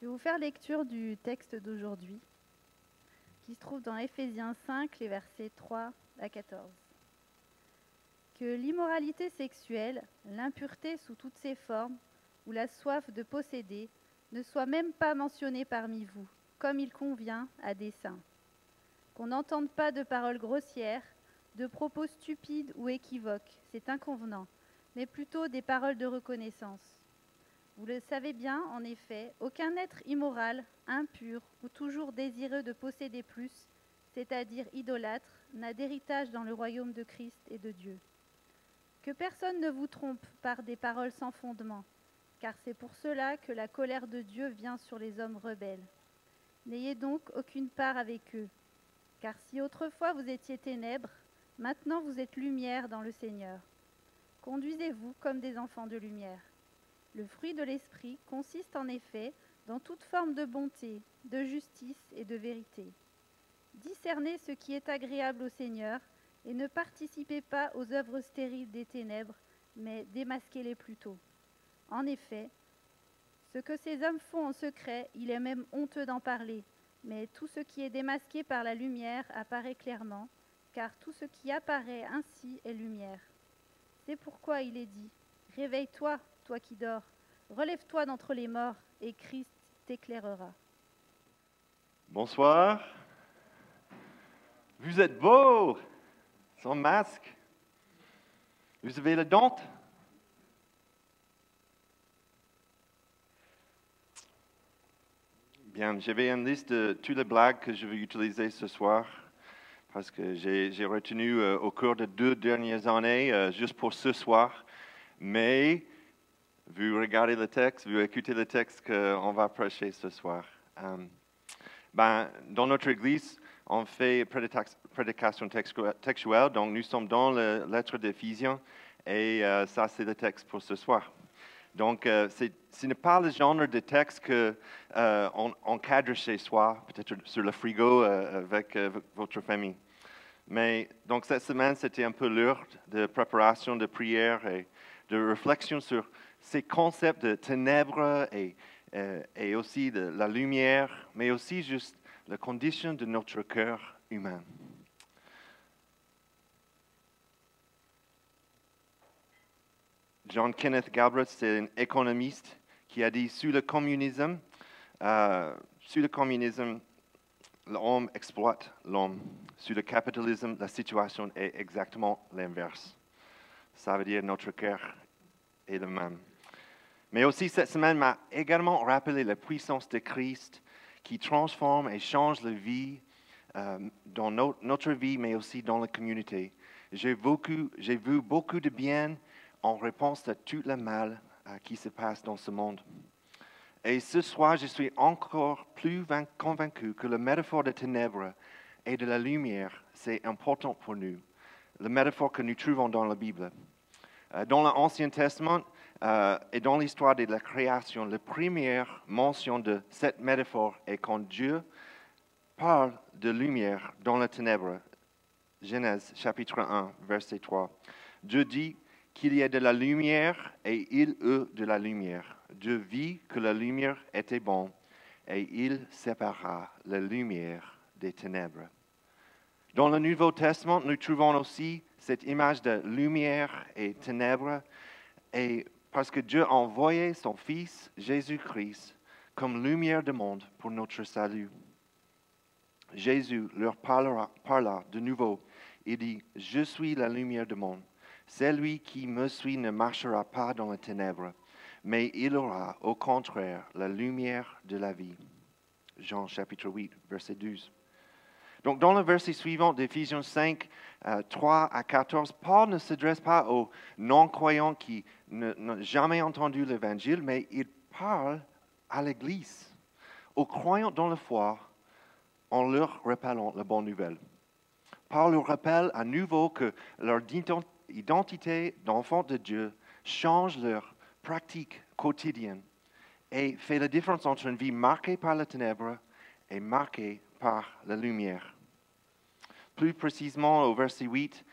Je vais vous faire lecture du texte d'aujourd'hui, qui se trouve dans Éphésiens 5, les versets 3 à 14. Que l'immoralité sexuelle, l'impureté sous toutes ses formes, ou la soif de posséder, ne soit même pas mentionnée parmi vous, comme il convient à des saints. Qu'on n'entende pas de paroles grossières, de propos stupides ou équivoques, c'est inconvenant, mais plutôt des paroles de reconnaissance vous le savez bien, en effet, aucun être immoral, impur ou toujours désireux de posséder plus, c'est-à-dire idolâtre, n'a d'héritage dans le royaume de Christ et de Dieu. Que personne ne vous trompe par des paroles sans fondement, car c'est pour cela que la colère de Dieu vient sur les hommes rebelles. N'ayez donc aucune part avec eux, car si autrefois vous étiez ténèbres, maintenant vous êtes lumière dans le Seigneur. Conduisez-vous comme des enfants de lumière. Le fruit de l'esprit consiste en effet dans toute forme de bonté, de justice et de vérité. Discernez ce qui est agréable au Seigneur et ne participez pas aux œuvres stériles des ténèbres, mais démasquez-les plutôt. En effet, ce que ces hommes font en secret, il est même honteux d'en parler, mais tout ce qui est démasqué par la lumière apparaît clairement, car tout ce qui apparaît ainsi est lumière. C'est pourquoi il est dit, Réveille-toi, toi qui dors, relève-toi d'entre les morts et Christ t'éclairera. Bonsoir. Vous êtes beau, sans masque. Vous avez la dente. Bien, j'avais une liste de toutes les blagues que je vais utiliser ce soir parce que j'ai retenu euh, au cours des deux dernières années, euh, juste pour ce soir. Mais vous regardez le texte, vous écoutez le texte qu'on va prêcher ce soir? Euh, ben, dans notre église, on fait prédication textuelle, donc nous sommes dans la lettre d'Éphésiens et euh, ça, c'est le texte pour ce soir. Donc, euh, ce n'est pas le genre de texte qu'on on cadre chez soi, peut-être sur le frigo avec votre famille. Mais donc cette semaine, c'était un peu l'heure de préparation de prière et de réflexion sur ces concepts de ténèbres et, euh, et aussi de la lumière, mais aussi juste la condition de notre cœur humain. John Kenneth Galbraith, c'est un économiste qui a dit sous le communisme, euh, le communisme, l'homme exploite l'homme. Sous le capitalisme, la situation est exactement l'inverse. Ça veut dire notre cœur est le même. Mais aussi, cette semaine m'a également rappelé la puissance de Christ qui transforme et change la vie euh, dans notre vie, mais aussi dans la communauté. J'ai vu beaucoup de bien en réponse à tout le mal euh, qui se passe dans ce monde. Et ce soir, je suis encore plus convaincu que la métaphore de ténèbres et de la lumière, c'est important pour nous. La métaphore que nous trouvons dans la Bible. Euh, dans l'Ancien Testament, euh, et dans l'histoire de la création, la première mention de cette métaphore est quand Dieu parle de lumière dans la ténèbre. Genèse chapitre 1, verset 3. Dieu dit qu'il y ait de la lumière et il eut de la lumière. Dieu vit que la lumière était bonne et il sépara la lumière des ténèbres. Dans le Nouveau Testament, nous trouvons aussi cette image de lumière et ténèbres. Et parce que Dieu a envoyé son Fils Jésus-Christ comme lumière du monde pour notre salut. Jésus leur parla de nouveau. Il dit, je suis la lumière du monde. Celui qui me suit ne marchera pas dans les ténèbres, mais il aura au contraire la lumière de la vie. Jean chapitre 8, verset 12. Donc, dans le verset suivant d'Éphésiens 5, 3 euh, à 14, Paul ne s'adresse pas aux non-croyants qui n'ont jamais entendu l'Évangile, mais il parle à l'Église, aux croyants dans la foi, en leur rappelant la bonne nouvelle. Paul leur rappelle à nouveau que leur identité d'enfant de Dieu change leur pratique quotidienne et fait la différence entre une vie marquée par la ténèbre et marquée par la lumière. Plus précisément, au verset 8,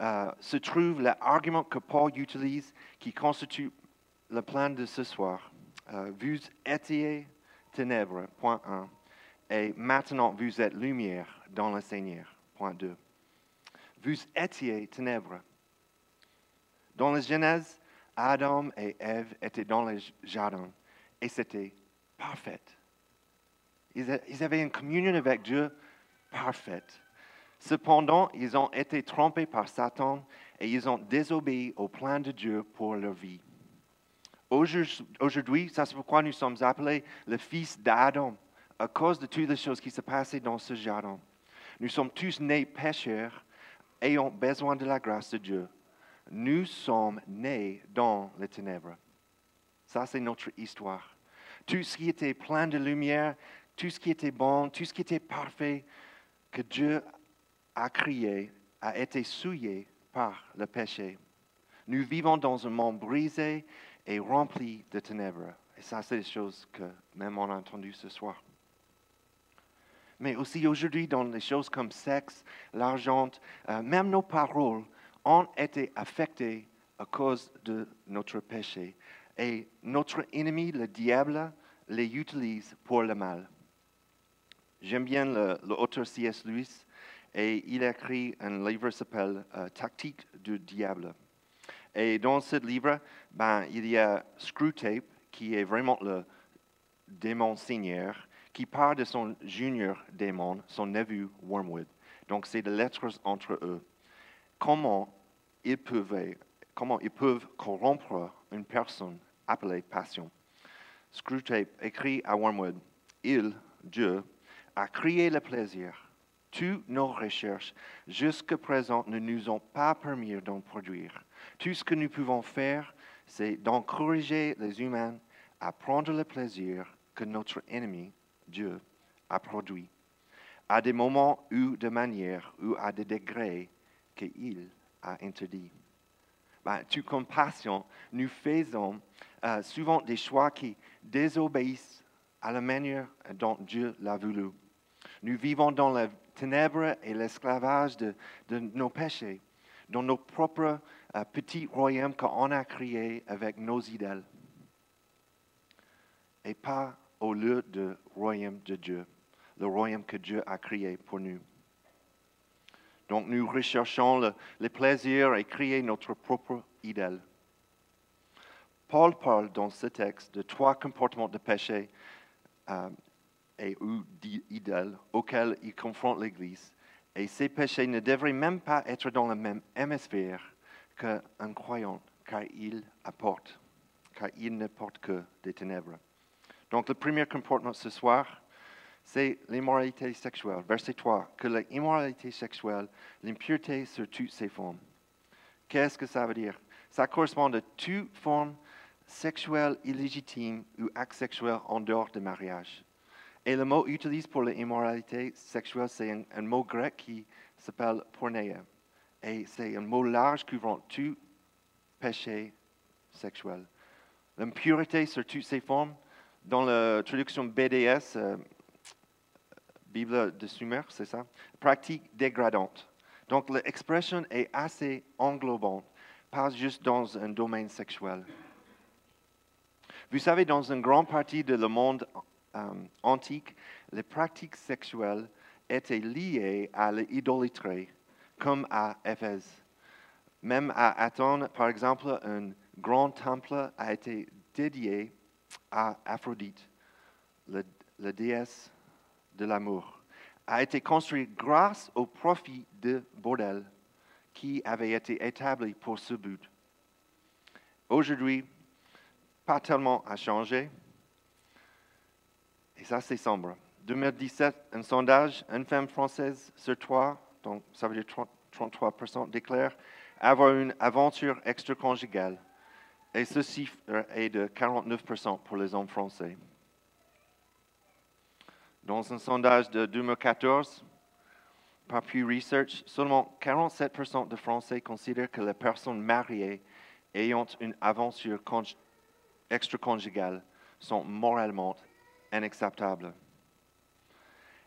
euh, se trouve l'argument que Paul utilise qui constitue le plan de ce soir. Euh, vous étiez ténèbres, point 1, et maintenant vous êtes lumière dans le Seigneur, point 2. Vous étiez ténèbres. Dans la Genèse, Adam et Ève étaient dans le jardin et c'était parfait. Ils avaient une communion avec Dieu parfaite. Cependant, ils ont été trompés par Satan et ils ont désobéi au plan de Dieu pour leur vie. Aujourd'hui, ça c'est pourquoi nous sommes appelés le fils d'Adam, à cause de toutes les choses qui se passaient dans ce jardin. Nous sommes tous nés pécheurs, ayant besoin de la grâce de Dieu. Nous sommes nés dans les ténèbres. Ça, c'est notre histoire. Tout ce qui était plein de lumière, tout ce qui était bon, tout ce qui était parfait, que Dieu a créé, a été souillé par le péché. Nous vivons dans un monde brisé et rempli de ténèbres. Et ça, c'est des choses que même on a entendues ce soir. Mais aussi aujourd'hui, dans les choses comme sexe, l'argent, euh, même nos paroles ont été affectées à cause de notre péché. Et notre ennemi, le diable, les utilise pour le mal. J'aime bien l'auteur C.S. Lewis et il a écrit un livre qui s'appelle euh, Tactique du diable. Et dans ce livre, ben, il y a Screwtape, qui est vraiment le démon seigneur, qui parle de son junior démon, son neveu Wormwood. Donc, c'est des lettres entre eux. Comment ils peuvent, comment ils peuvent corrompre une personne appelée passion? Screwtape écrit à Wormwood, Il, Dieu, a créé le plaisir. Toutes nos recherches jusqu'à présent ne nous ont pas permis d'en produire. Tout ce que nous pouvons faire, c'est d'encourager les humains à prendre le plaisir que notre ennemi, Dieu, a produit, à des moments ou de manière ou à des degrés qu'il a interdits. Ben, tout compassion, nous faisons euh, souvent des choix qui désobéissent à la manière dont Dieu l'a voulu. Nous vivons dans les ténèbres et l'esclavage de, nos péchés, dans nos propres euh, petits royaumes qu'on a créés avec nos idées, et pas au lieu du royaume de Dieu, le royaume que Dieu a créé pour nous. Donc nous recherchons le, les plaisirs et créer notre propre idole. Paul parle dans ce texte de trois comportements de péché euh, et ou d'idoles auxquels il confronte l'Église. Et ces péchés ne devraient même pas être dans le même hémisphère qu'un croyant, car il apporte, car il ne porte que des ténèbres. Donc le premier comportement ce soir, c'est l'immoralité sexuelle. Verset 3, que l'immoralité sexuelle, l'impureté sur toutes ses formes. Qu'est-ce que ça veut dire? Ça correspond à toute forme sexuelle illégitime ou acte sexuel en dehors du mariage. Et le mot utilisé pour l'immoralité sexuelle, c'est un, mot grec qui s'appelle porneia. Et c'est un mot large couvrant tout péché sexuel. L'impureté sur toutes ses formes, dans la traduction BDS, euh, Bible de Sumer, c'est ça, pratique dégradante. Donc l'expression est assez englobante, pas juste dans un domaine sexuel. Vous savez, dans une grande partie le monde antique, les pratiques sexuelles étaient liées à l'idolâtrie, comme à Éphèse. Même à Athènes, par exemple, un grand temple a été dédié à Aphrodite, la, déesse de l'amour. A été construit grâce au profit de bordel qui avait été établi pour ce but. Aujourd'hui, pas tellement a changé. Et ça, c'est sombre. 2017, un sondage, une femme française sur trois, donc ça veut dire 33%, déclare avoir une aventure extra-conjugale. Et ce chiffre est de 49% pour les hommes français. Dans un sondage de 2014, par Research, seulement 47% de Français considèrent que les personnes mariées ayant une aventure extra-conjugale sont moralement inacceptables.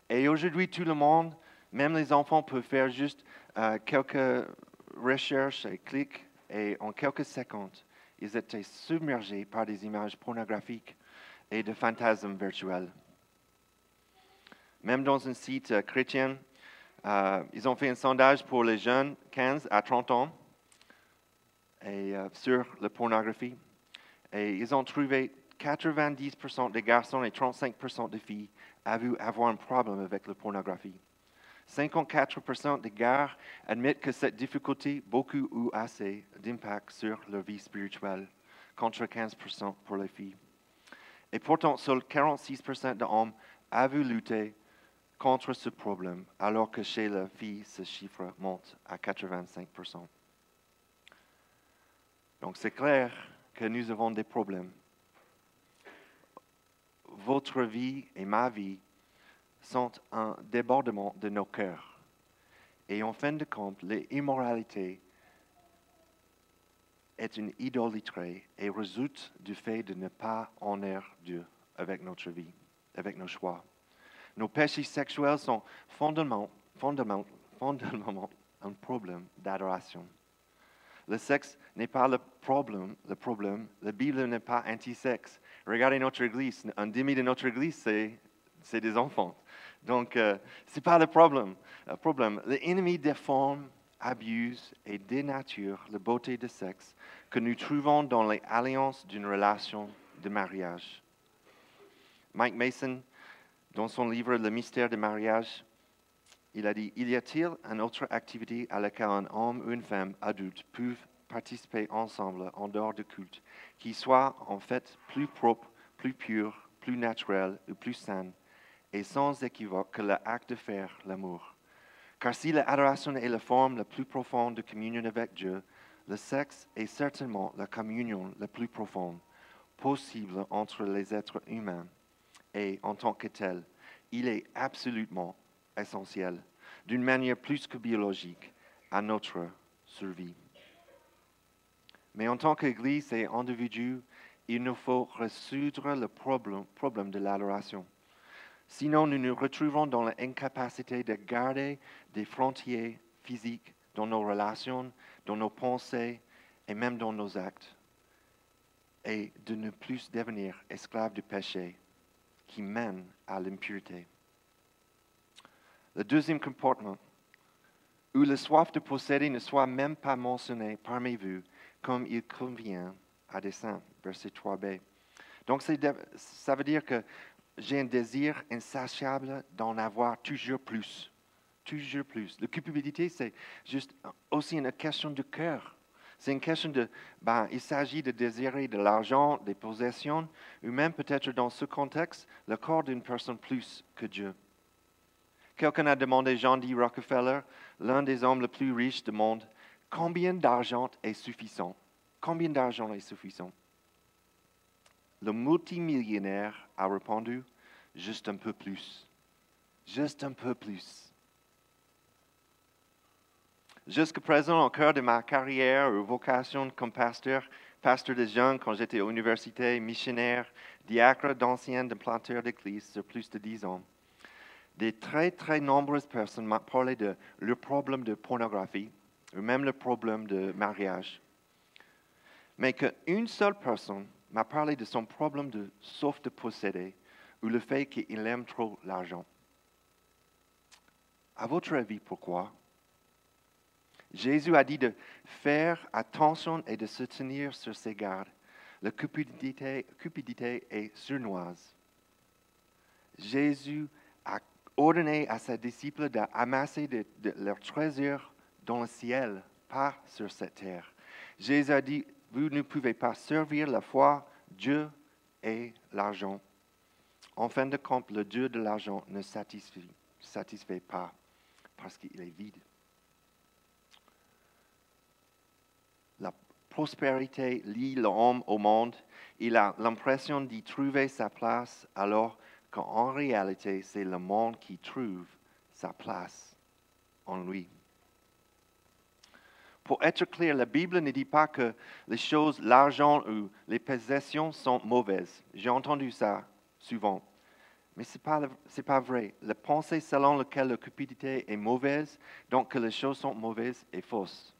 Et aujourd'hui, tout le monde, même les enfants, peuvent faire juste euh, quelques recherches et clics, et en quelques secondes, ils étaient submergés par des images pornographiques et de fantasmes virtuels. Même dans un site euh, chrétien, euh, ils ont fait un sondage pour les jeunes 15 à 30 ans sur la pornographie. Et ils ont trouvé 90% des garçons et 35% des filles avaient avoir un problème avec la pornographie. 54% des gars admettent que cette difficulté beaucoup ou assez d'impact sur leur vie spirituelle, contre 15% pour les filles. Et pourtant, seuls 46% d'hommes avaient lutté contre ce problème, alors que chez la fille, ce chiffre monte à 85%. Donc c'est clair que nous avons des problèmes. Votre vie et ma vie sont un débordement de nos cœurs. Et en fin de compte, l'immoralité est une idolâtrie et résulte du fait de ne pas honorer Dieu avec notre vie, avec nos choix. Nos péchés sexuels sont fondamentalement, fondamentalement un problème d'adoration. Le sexe n'est pas le problème, le problème. La Bible n'est pas anti-sexe. Regardez notre église. Un demi de notre église, c'est des enfants. Donc, euh, ce n'est pas le problème. Le problème, l'ennemi déforme, abuse et dénature la beauté du sexe que nous trouvons dans les alliances d'une relation de mariage. Mike Mason, dans son livre Le mystère du mariage, il a dit, y a-t-il une autre activité à laquelle un homme ou une femme adulte peuvent participer ensemble en dehors du culte, qui soit en fait plus propre, plus pur, plus naturel ou plus sain et sans équivoque que l'acte de faire l'amour. Car si l'adoration est la forme la plus profonde de communion avec Dieu, le sexe est certainement la communion la plus profonde possible entre les êtres humains. Et en tant que tel, il est absolument essentiel, d'une manière plus que biologique, à notre survie. Mais en tant qu'Église et individu, il nous faut résoudre le problème, de l'adoration. Sinon, nous nous retrouvons dans l'incapacité de garder des frontières physiques dans nos relations, dans nos pensées et même dans nos actes, et de ne plus devenir esclaves du péché qui mène à l'impureté. Le deuxième comportement, où la soif de posséder ne soit même pas mentionnée parmi vous, comme il convient à des saints, verset 3b. Donc, ça veut dire que j'ai un désir insatiable d'en avoir toujours plus. Toujours plus. La culpabilité, c'est juste aussi une question de cœur. C'est une question de, ben, il s'agit de désirer de l'argent, des possessions, ou même peut-être dans ce contexte, le corps d'une personne plus que Dieu. Quelqu'un a demandé Jean D. Rockefeller, l'un des hommes les plus riches du monde, combien d'argent est suffisant? Combien d'argent est suffisant? Le multimillionnaire a répondu, juste un peu plus. Juste un peu plus. Jusqu'à présent, au cœur de ma carrière ou vocation comme pasteur, pasteur de jeunes quand j'étais à l'université, missionnaire, diacre d'anciens planteurs d'église sur plus de dix ans, des très très nombreuses personnes m'ont parlé de leur problème de pornographie même le problème de mariage. Mais qu'une seule personne m'a parlé de son problème de sauf de posséder ou le fait qu'il aime trop l'argent. À votre avis, pourquoi? Jésus a dit de faire attention et de se tenir sur ses gardes. La cupidité, cupidité est surnoise. Jésus a ordonné à ses disciples d'amasser de, de, leur trésor dans le ciel, pas sur cette terre. Jésus a dit, vous ne pouvez pas servir la foi, Dieu et l'argent. En fin de compte, le Dieu de l'argent ne satisfait, pas parce qu'il est vide. La prospérité lie l'homme au monde. Il a l'impression d'y trouver sa place alors qu'en réalité, c'est le monde qui trouve sa place en lui. Pour être clair, la Bible ne dit pas que les choses, l'argent ou les possessions sont mauvaises. J'ai entendu ça souvent. Mais ce n'est pas, vrai. La pensée selon laquelle la cupidité est mauvaise, donc que les choses sont mauvaises, est fausse.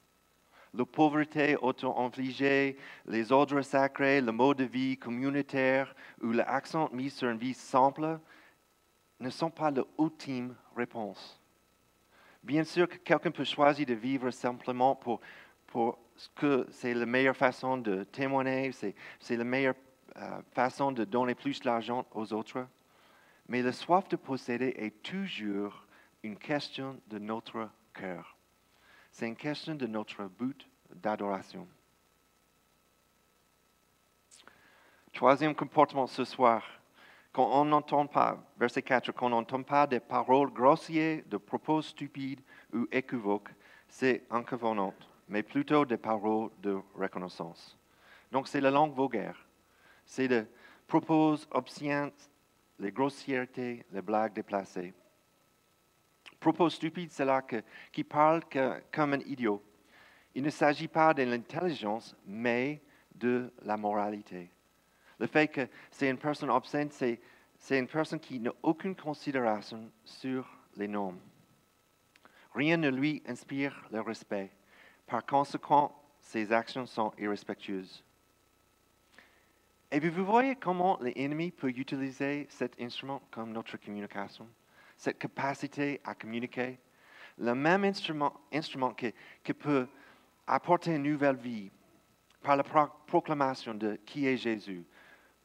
la pauvreté auto-infligée, les ordres sacrés, le mode de vie communautaire ou l'accent mis sur une vie simple ne sont pas l'ultime réponse. Bien sûr que quelqu'un peut choisir de vivre simplement pour, pour ce que c'est la meilleure façon de témoigner, c'est, la meilleure euh, façon de donner plus d'argent aux autres. Mais la soif de posséder est toujours une question de notre cœur. C'est une question de notre but d'adoration. Troisième comportement ce soir, quand on n'entend pas, verset 4, quand on n'entend pas des paroles grossières, de propos stupides ou équivoques, c'est inconvenant, mais plutôt des paroles de reconnaissance. Donc c'est la langue vulgaire. C'est des propos obscènes, les grossièretés, les blagues déplacées. Propos stupides, c'est là que, qui parle comme un idiot. Il ne s'agit pas de l'intelligence, mais de la moralité. Le fait que c'est une personne obscène, c'est, une personne qui n'a aucune considération sur les normes. Rien ne lui inspire le respect. Par conséquent, ses actions sont irrespectueuses. Et vous voyez comment l'ennemi peut utiliser cet instrument comme notre communication, cette capacité à communiquer. Le même instrument, instrument qui, qui peut apporter une nouvelle vie par la proclamation de qui est Jésus,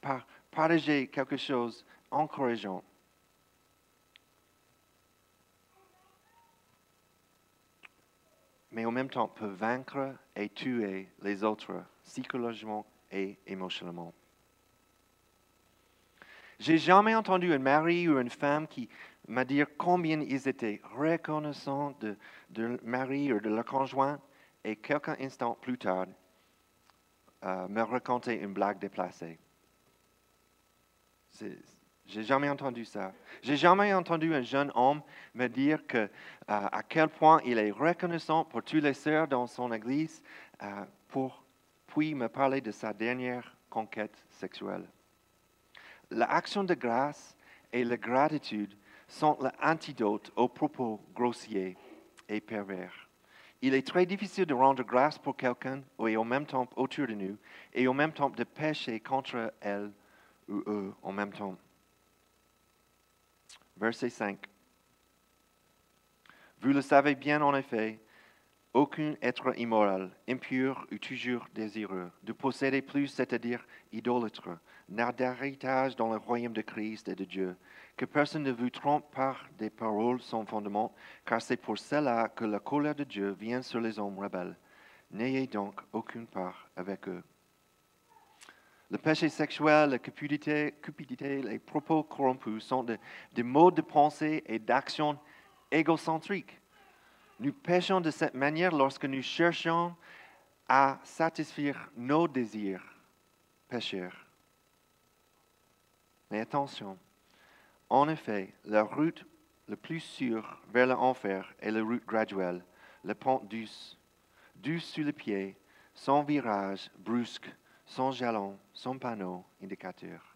par partager quelque chose encourageant. Mais en même temps, peut vaincre et tuer les autres psychologiquement et émotionnellement. J'ai jamais entendu un mari ou une femme qui m'a dit combien ils étaient reconnaissants de, de mari ou de leur conjoint et quelques instants plus tard euh, me raconter une blague déplacée. J'ai jamais entendu ça. J'ai jamais entendu un jeune homme me dire que, euh, à quel point il est reconnaissant pour tous les sœurs dans son église, euh, pour, puis me parler de sa dernière conquête sexuelle. L'action de grâce et la gratitude sont l'antidote aux propos grossiers et pervers. Il est très difficile de rendre grâce pour quelqu'un et en même temps autour de nous et en même temps de pécher contre elle ou eux en même temps. Verset 5. Vous le savez bien en effet, aucun être immoral, impur ou toujours désireux de posséder plus, c'est-à-dire idolâtre, n'a d'héritage dans le royaume de Christ et de Dieu. Que personne ne vous trompe par des paroles sans fondement, car c'est pour cela que la colère de Dieu vient sur les hommes rebelles. N'ayez donc aucune part avec eux. Le péché sexuel, la cupidité, les propos corrompus sont des modes de pensée et d'action égocentriques nous péchons de cette manière lorsque nous cherchons à satisfaire nos désirs pécheurs. Mais attention, en effet, la route la plus sûre vers l'enfer est la route graduelle, le pont douce, douce sur le pied, sans virage brusque, sans jalon, sans panneau indicateur.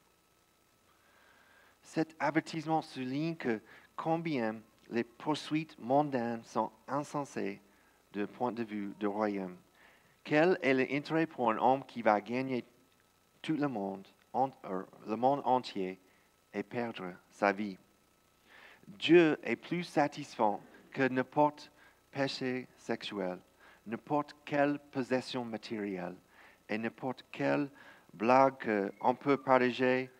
Cet avertissement souligne que combien les poursuites mondaines sont insensées du point de vue du royaume. Quel est l'intérêt pour un homme qui va gagner tout le monde, euh, le monde entier, et perdre sa vie? Dieu est plus satisfait que n'importe péché sexuel, n'importe quelle possession matérielle et n'importe quelle blague qu'on peut partager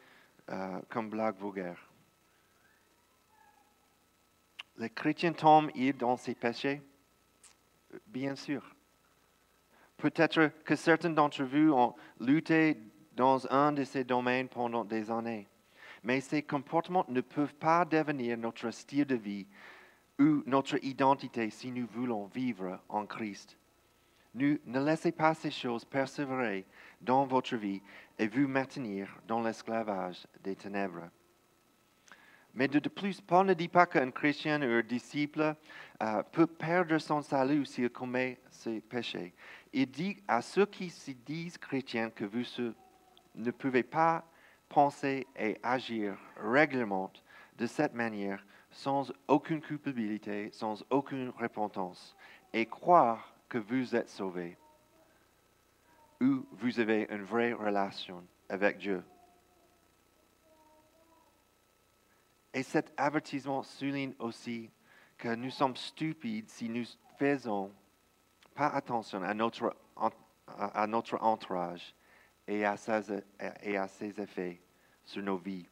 euh, comme blague vulgaire les chrétiens tombent dans ses péchés Bien sûr. Peut-être que certains d'entre vous ont lutté dans un de ces domaines pendant des années, mais ces comportements ne peuvent pas devenir notre style de vie ou notre identité si nous voulons vivre en Christ. Ne, laissez pas ces choses persévérer dans votre vie et vous maintenir dans l'esclavage des ténèbres. Mais de, plus, Paul ne dit pas qu'un chrétien ou un disciple euh, peut perdre son salut s'il commet ses péchés. Il dit à ceux qui se disent chrétiens que vous ne pouvez pas penser et agir régulièrement de cette manière sans aucune culpabilité, sans aucune repentance, et croire que vous êtes sauvés. où vous avez une vraie relation avec Dieu. Et cet avertissement souligne aussi que nous sommes stupides si nous faisons pas attention à notre, à notre entourage et à, ses, et à ses effets sur nos vies.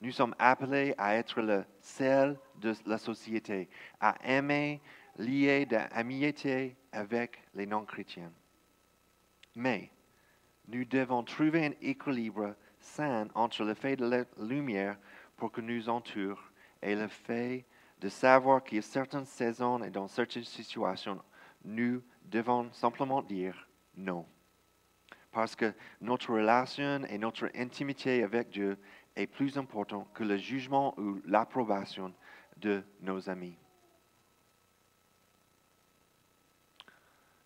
Nous sommes appelés à être le sel de la société, à aimer, lier d'amitié avec les non-chrétiens. Mais nous devons trouver un équilibre sain entre le fait de la lumière pour que nous entoure et le fait de savoir qu'il y a certaines saisons et dans certaines situations, nous devons simplement dire non. Parce que notre relation et notre intimité avec Dieu est plus important que le jugement ou l'approbation de nos amis.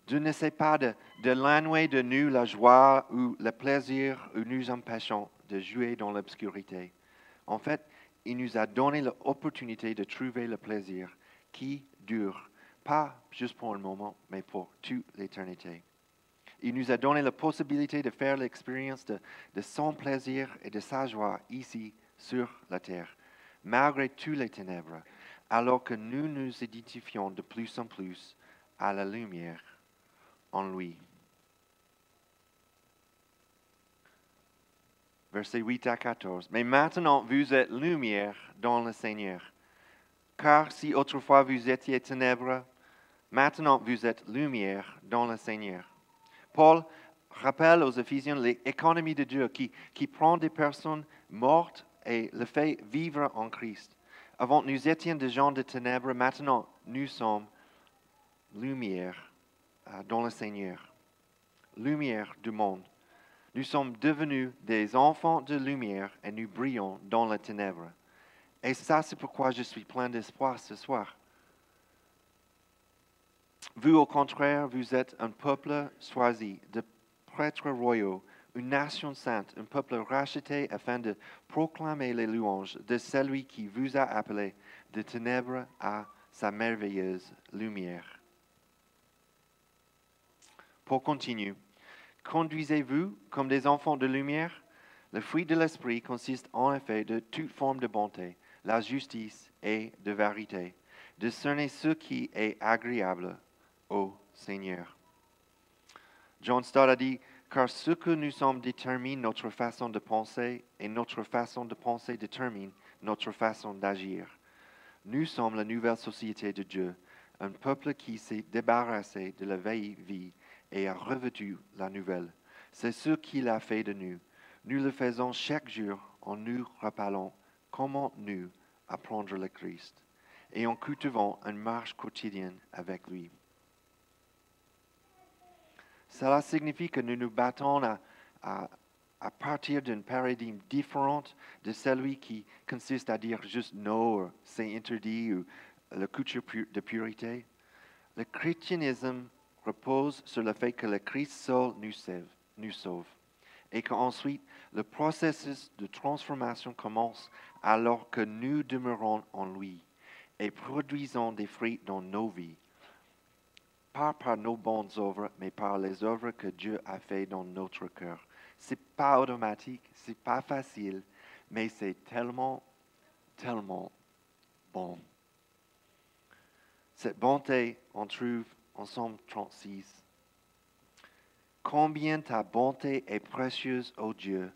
Dieu n'essaie pas de, de de nous la joie ou le plaisir ou nous empêchons de jouer dans l'obscurité. En fait, il nous a donné l'opportunité de trouver le plaisir qui dure, pas juste pour un moment, mais pour toute l'éternité. Il nous a donné la possibilité de faire l'expérience de, de son plaisir et de sa joie ici sur la terre, malgré toutes les ténèbres, alors que nous nous identifions de plus en plus à la lumière en lui. Versets 8 à 14. Mais maintenant vous êtes lumière dans le Seigneur. Car si autrefois vous étiez ténèbres, maintenant vous êtes lumière dans le Seigneur. Paul rappelle aux Éphésiens l'économie de Dieu qui, qui prend des personnes mortes et le fait vivre en Christ. Avant, nous étions des gens de ténèbres, maintenant nous sommes lumière dans le Seigneur, lumière du monde. Nous sommes devenus des enfants de lumière et nous brillons dans la ténèbre. Et ça, c'est pourquoi je suis plein d'espoir ce soir. Vous, au contraire, vous êtes un peuple choisi, de prêtres royaux, une nation sainte, un peuple racheté afin de proclamer les louanges de celui qui vous a appelé de ténèbres à sa merveilleuse lumière. Pour continuer, conduisez-vous comme des enfants de lumière? Le fruit de l'esprit consiste en effet de toute forme de bonté, la justice et de vérité. Discernez ce qui est agréable au Seigneur. John Stott a dit, car ce que nous sommes détermine notre façon de penser et notre façon de penser détermine notre façon d'agir. Nous sommes la nouvelle société de Dieu, un peuple qui s'est débarrassé de la vieille vie et a revêtu la nouvelle. C'est ce qu'il a fait de nous. Nous le faisons chaque jour en nous rappelant comment nous apprendre le Christ et en cultivant une marche quotidienne avec lui. Cela signifie que nous nous battons à, partir d'un paradigme différent de celui qui consiste à dire juste non, c'est interdit, ou la culture de purité. Le christianisme repose sur le fait que le Christ seul nous sauve, nous sauve et qu'ensuite le processus de transformation commence alors que nous demeurons en lui et produisons des fruits dans nos vies pas par nos bonnes œuvres, mais par les œuvres que Dieu a fait dans notre cœur. C'est pas automatique, c'est pas facile, mais c'est tellement, tellement bon. Cette bonté, on trouve en Somme 36. Combien ta bonté est précieuse, ô Dieu.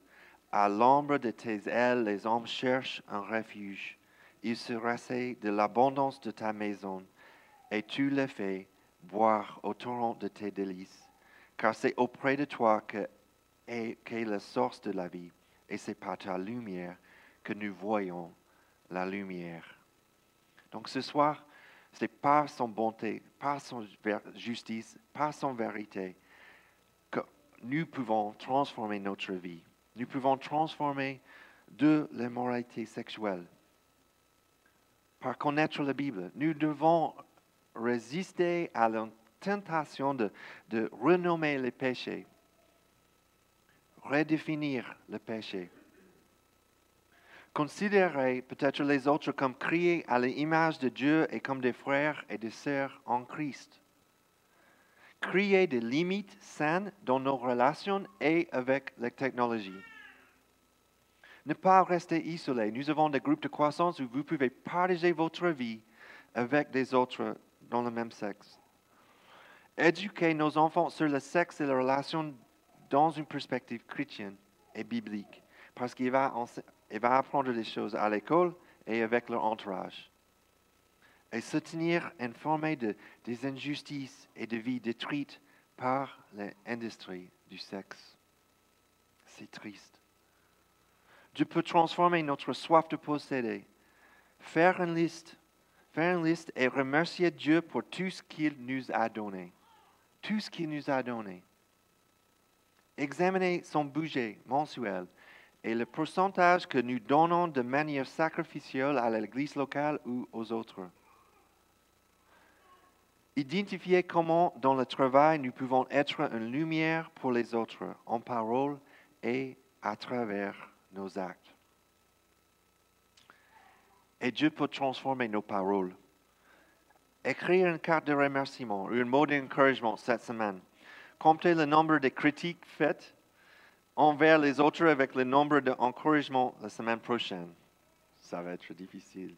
À l'ombre de tes ailes, les hommes cherchent un refuge. Ils se rassient de l'abondance de ta maison, et tu les fais boire au torrent de tes délices. Car c'est auprès de toi que est, la source de la vie, et c'est par ta lumière que nous voyons la lumière. Donc ce soir, c'est par son bonté, par son justice, par son vérité que nous pouvons transformer notre vie. Nous pouvons transformer de l'immoralité sexuelle. Par connaître la Bible, nous devons résister à la tentation de, de renommer les péchés, redéfinir le péché. Considérer peut-être les autres comme créés à l'image de Dieu et comme des frères et des sœurs en Christ. créer des limites saines dans nos relations et avec la technologie. Ne pas rester isolé. Nous avons des groupes de croissance où vous pouvez partager votre vie avec des autres dans le même sexe. Éduquer nos enfants sur le sexe et la relation dans une perspective chrétienne et biblique, parce qu'il va, va apprendre des choses à l'école et avec leur entourage. Et se tenir informé de, des injustices et de vies détruites par l'industrie du sexe. C'est triste. Dieu peut transformer notre soif de posséder, faire une liste, faire une liste et remercier Dieu pour tout ce qu'il nous a donné. Tout ce qu'il nous a donné. Examiner son budget mensuel et le pourcentage que nous donnons de manière sacrificielle à l'église locale ou aux autres. Identifier comment dans le travail nous pouvons être une lumière pour les autres en parole et à travers nos actes. Et Dieu peut transformer nos paroles. Écrire une carte de remerciement un mot d'encouragement cette semaine. Comptez le nombre de critiques faites envers les autres avec le nombre d'encouragements la semaine prochaine. Ça va être difficile.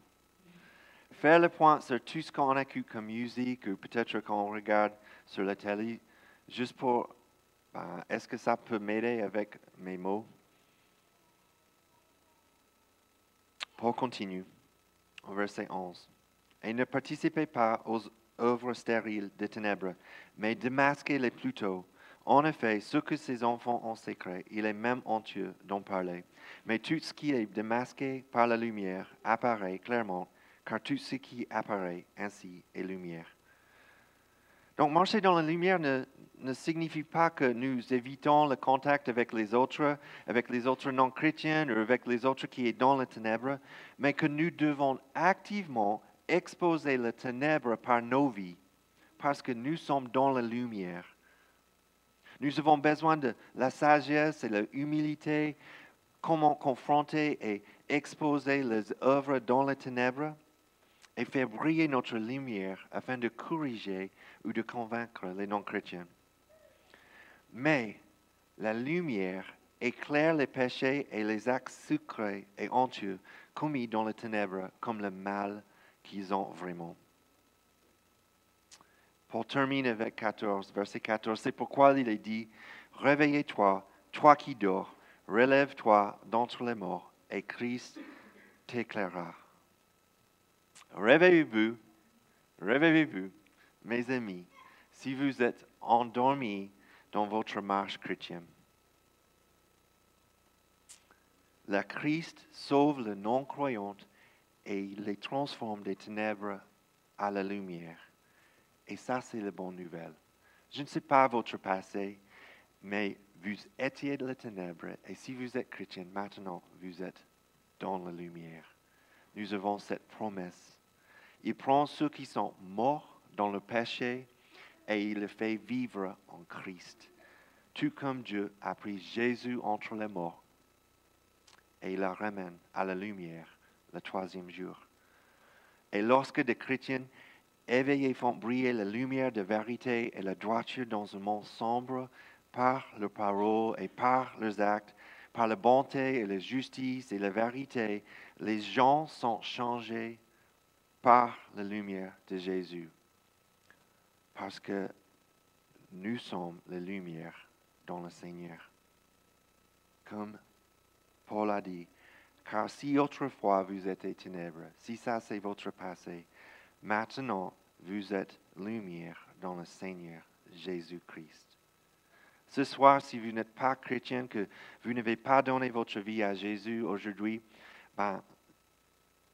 Faire le point sur tout ce qu'on écoute comme musique ou peut-être qu'on regarde sur la télé, juste pour, ben, est-ce que ça peut m'aider avec mes mots? Paul continue au verset 11. Et ne participez pas aux œuvres stériles des ténèbres, mais démasquez-les plutôt. En effet, ce que ces enfants ont secret, il est même honteux d'en parler. Mais tout ce qui est démasqué par la lumière apparaît clairement, car tout ce qui apparaît ainsi est lumière. Donc marcher dans la lumière ne, ne signifie pas que nous évitons le contact avec les autres, avec les autres non-chrétiens ou avec les autres qui sont dans les ténèbres, mais que nous devons activement exposer les ténèbres par nos vies, parce que nous sommes dans la lumière. Nous avons besoin de la sagesse et de l'humilité, comment confronter et exposer les œuvres dans les ténèbres et faire briller notre lumière afin de corriger ou de convaincre les non-chrétiens. Mais la lumière éclaire les péchés et les actes secrets et honteux commis dans les ténèbres comme le mal qu'ils ont vraiment. Pour terminer avec 14, verset 14, c'est pourquoi il est dit, Réveillez-toi, toi qui dors, relève-toi d'entre les morts, et Christ t'éclairera. Réveillez-vous, réveillez-vous, mes amis, si vous êtes endormis dans votre marche chrétienne. Le Christ sauve le non-croyant et les transforme des ténèbres à la lumière. Et ça, c'est la bonne nouvelle. Je ne sais pas votre passé, mais vous étiez de la ténèbre et si vous êtes chrétien, maintenant, vous êtes dans la lumière. Nous avons cette promesse. Il prend ceux qui sont morts dans le péché et il le fait vivre en Christ. Tout comme Dieu a pris Jésus entre les morts et il la ramène à la lumière le troisième jour. Et lorsque des chrétiens éveillés font briller la lumière de vérité et la droiture dans un monde sombre par leurs paroles et par leurs actes, par la bonté et la justice et la vérité, les gens sont changés par la lumière de Jésus parce que nous sommes la lumière dans le Seigneur. Comme Paul a dit, car si autrefois vous étiez ténèbres, si ça c'est votre passé, maintenant vous êtes lumière dans le Seigneur Jésus-Christ. Ce soir, si vous n'êtes pas chrétien, que vous n'avez pas donné votre vie à Jésus aujourd'hui, ben,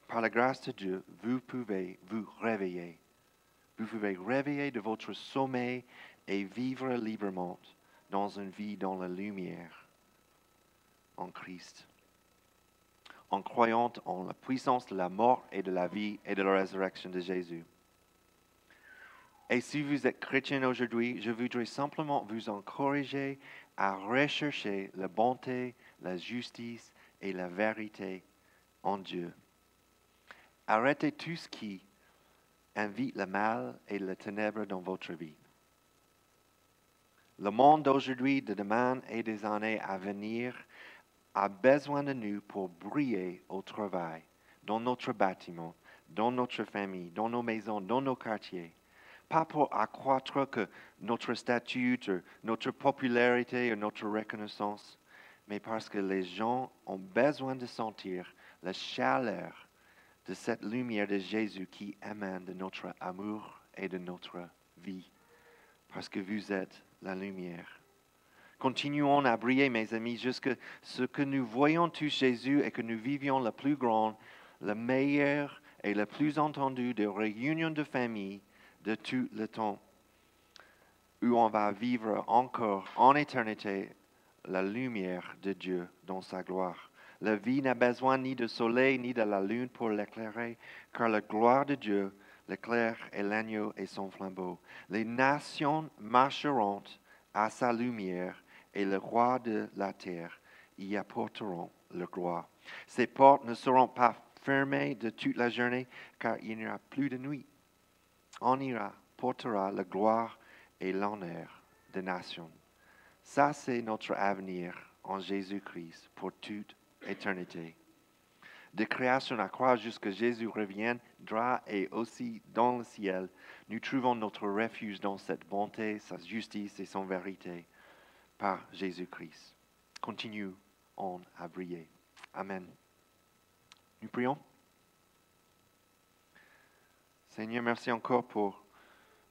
par la grâce de Dieu, vous pouvez vous réveiller vous pouvez réveiller de votre sommeil et vivre librement dans une vie dans la lumière en Christ, en croyant en la puissance de la mort et de la vie et de la résurrection de Jésus. Et si vous êtes chrétien aujourd'hui, je voudrais simplement vous encourager à rechercher la bonté, la justice et la vérité en Dieu. Arrêtez tout ce qui invite le mal et le ténèbre dans votre vie. Le monde d'aujourd'hui, de demain et des années à venir a besoin de nous pour briller au travail, dans notre bâtiment, dans notre famille, dans nos maisons, dans nos quartiers. Pas pour accroître que notre statut, notre popularité ou notre reconnaissance, mais parce que les gens ont besoin de sentir la chaleur de cette lumière de Jésus qui émane de notre amour et de notre vie. Parce que vous êtes la lumière. Continuons à briller, mes amis, jusqu'à ce que nous voyons tous Jésus et que nous vivions le plus grand, le meilleur et le plus entendu des réunions de famille de tout le temps, où on va vivre encore en éternité la lumière de Dieu dans sa gloire. La vie n'a besoin ni de soleil ni de la lune pour l'éclairer, car la gloire de Dieu l'éclaire et l'agneau et son flambeau. Les nations marcheront à sa lumière et le roi de la terre y apporteront leur gloire. Ses portes ne seront pas fermées de toute la journée, car il n'y aura plus de nuit. On ira, portera la gloire et l'honneur des nations. Ça, c'est notre avenir en Jésus-Christ pour toute éternité. De création à croire jusqu'à Jésus reviendra et aussi dans le ciel, nous trouvons notre refuge dans cette bonté, sa justice et son vérité par Jésus-Christ. Continuons à briller. Amen. Nous prions. Seigneur, merci encore pour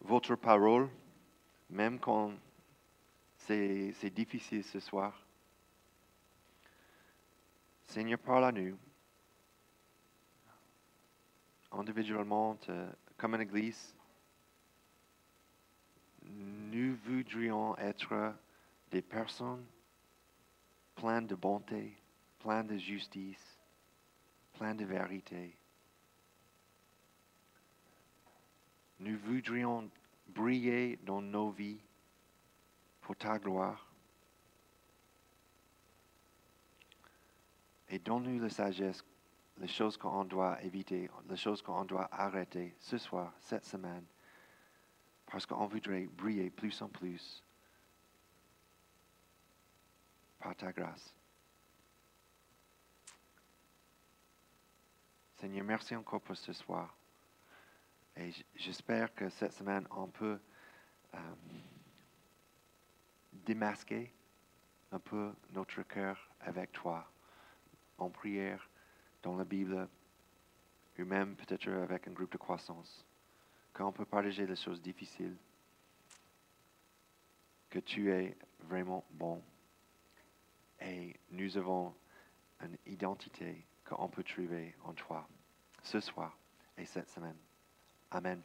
votre parole, même quand c'est difficile ce soir. Seigneur, parle à nous, individuellement, comme une église. Nous voudrions être des personnes pleines de bonté, pleines de justice, pleines de vérité. Nous voudrions briller dans nos vies pour ta gloire. Et donne-nous la sagesse, les choses qu'on doit éviter, les choses qu'on doit arrêter ce soir, cette semaine, parce qu'on voudrait briller plus en plus par ta grâce. Seigneur, merci encore pour ce soir. Et j'espère que cette semaine, on peut euh, démasquer un peu notre cœur avec toi, en prière, dans la Bible, ou même peut-être avec un groupe de croissance, qu'on peut partager les choses difficiles, que tu es vraiment bon. Et nous avons une identité qu'on peut trouver en toi ce soir et cette semaine. Amen.